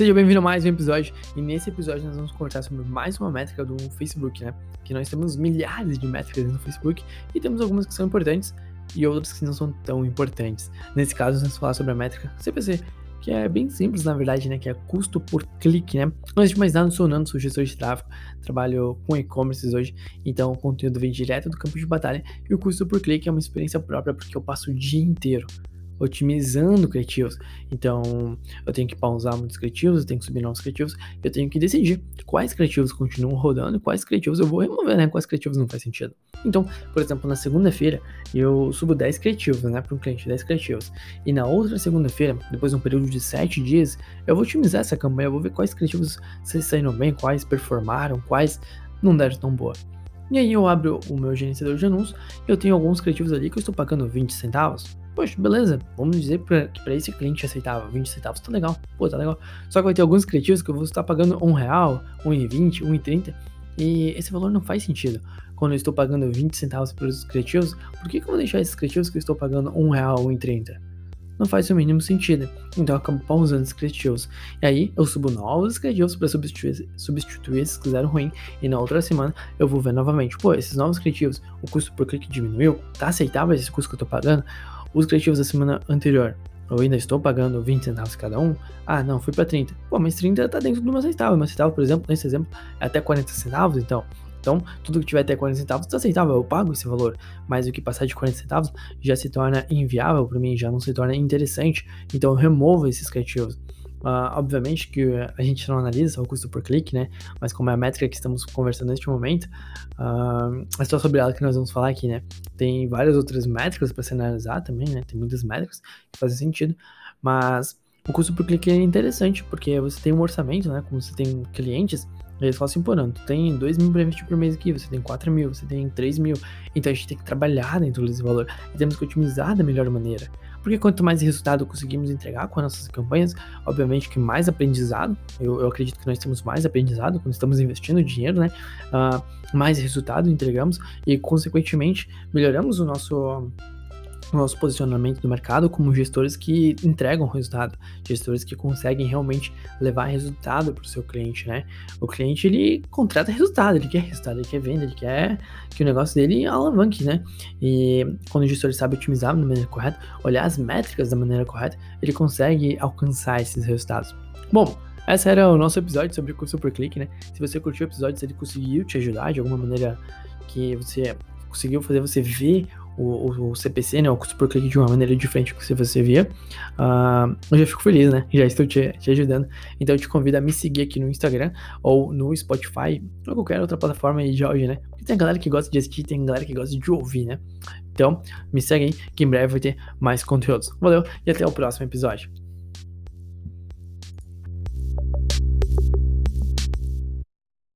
Seja bem-vindo a mais um episódio e nesse episódio nós vamos conversar sobre mais uma métrica do Facebook, né? Que nós temos milhares de métricas no Facebook e temos algumas que são importantes e outras que não são tão importantes. Nesse caso, nós vamos falar sobre a métrica CPC, que é bem simples na verdade, né? Que é custo por clique, né? Antes de mais nada, sou Nando, sou gestor de tráfego, trabalho com e-commerce hoje, então o conteúdo vem direto do campo de batalha e o custo por clique é uma experiência própria porque eu passo o dia inteiro otimizando criativos. Então, eu tenho que pausar muitos criativos, eu tenho que subir novos criativos, eu tenho que decidir quais criativos continuam rodando e quais criativos eu vou remover, né? Quais criativos não faz sentido. Então, por exemplo, na segunda-feira, eu subo 10 criativos, né, para um cliente, 10 criativos. E na outra segunda-feira, depois de um período de 7 dias, eu vou otimizar essa campanha, eu vou ver quais criativos se saíram bem, quais performaram, quais não deram tão boa. E aí eu abro o meu gerenciador de anúncios e eu tenho alguns criativos ali que eu estou pagando 20 centavos. Poxa, beleza, vamos dizer pra, que para esse cliente aceitava 20 centavos, tá legal, pô, tá legal. Só que vai ter alguns criativos que eu vou estar pagando um real, 1,20, 1,30 e esse valor não faz sentido. Quando eu estou pagando 20 centavos pelos criativos, por que, que eu vou deixar esses criativos que eu estou pagando um real, 1,30? não faz o mínimo sentido. Então eu acabo pausando os criativos. E aí eu subo novos criativos para substituir, substituir esses que fizeram ruim. E na outra semana eu vou ver novamente. Pô, esses novos criativos, o custo por clique diminuiu? Tá aceitável esse custo que eu tô pagando? Os criativos da semana anterior, eu ainda estou pagando 20 centavos cada um? Ah, não, fui para 30. Pô, mas 30 tá dentro do meu. Meu aceitável, por exemplo, nesse exemplo, é até 40 centavos, então então, tudo que tiver até 40 centavos está aceitável, eu pago esse valor. Mas o que passar de 40 centavos já se torna inviável para mim, já não se torna interessante. Então, eu removo esses criativos. Uh, obviamente que a gente não analisa o custo por clique, né? Mas como é a métrica que estamos conversando neste momento, uh, é só sobre ela que nós vamos falar aqui, né? Tem várias outras métricas para se analisar também, né? Tem muitas métricas que fazem sentido, mas o custo por clique é interessante porque você tem um orçamento, né? Como você tem clientes, eles falam assim, pô, não, tu tem 2 mil para investir por mês aqui, você tem 4 mil, você tem 3 mil. Então a gente tem que trabalhar dentro desse valor e temos que otimizar da melhor maneira. Porque quanto mais resultado conseguimos entregar com as nossas campanhas, obviamente que mais aprendizado, eu, eu acredito que nós temos mais aprendizado quando estamos investindo dinheiro, né? Uh, mais resultado entregamos e, consequentemente, melhoramos o nosso nosso posicionamento do mercado como gestores que entregam resultado, gestores que conseguem realmente levar resultado para o seu cliente, né? O cliente ele contrata resultado, ele quer resultado, ele quer venda, ele quer que o negócio dele alavanque, né? E quando o gestor sabe otimizar da maneira correta, olhar as métricas da maneira correta, ele consegue alcançar esses resultados. Bom, esse era o nosso episódio sobre curso por clique, né? Se você curtiu o episódio, se ele conseguiu te ajudar de alguma maneira que você conseguiu fazer você ver o, o, CPC, né, o custo por clique de uma maneira diferente que você via, uh, eu já fico feliz, né? Já estou te, te, ajudando. Então eu te convido a me seguir aqui no Instagram ou no Spotify ou qualquer outra plataforma de áudio, né? Porque tem galera que gosta de assistir, tem galera que gosta de ouvir, né? Então me segue aí que em breve vai ter mais conteúdos. Valeu e até o próximo episódio.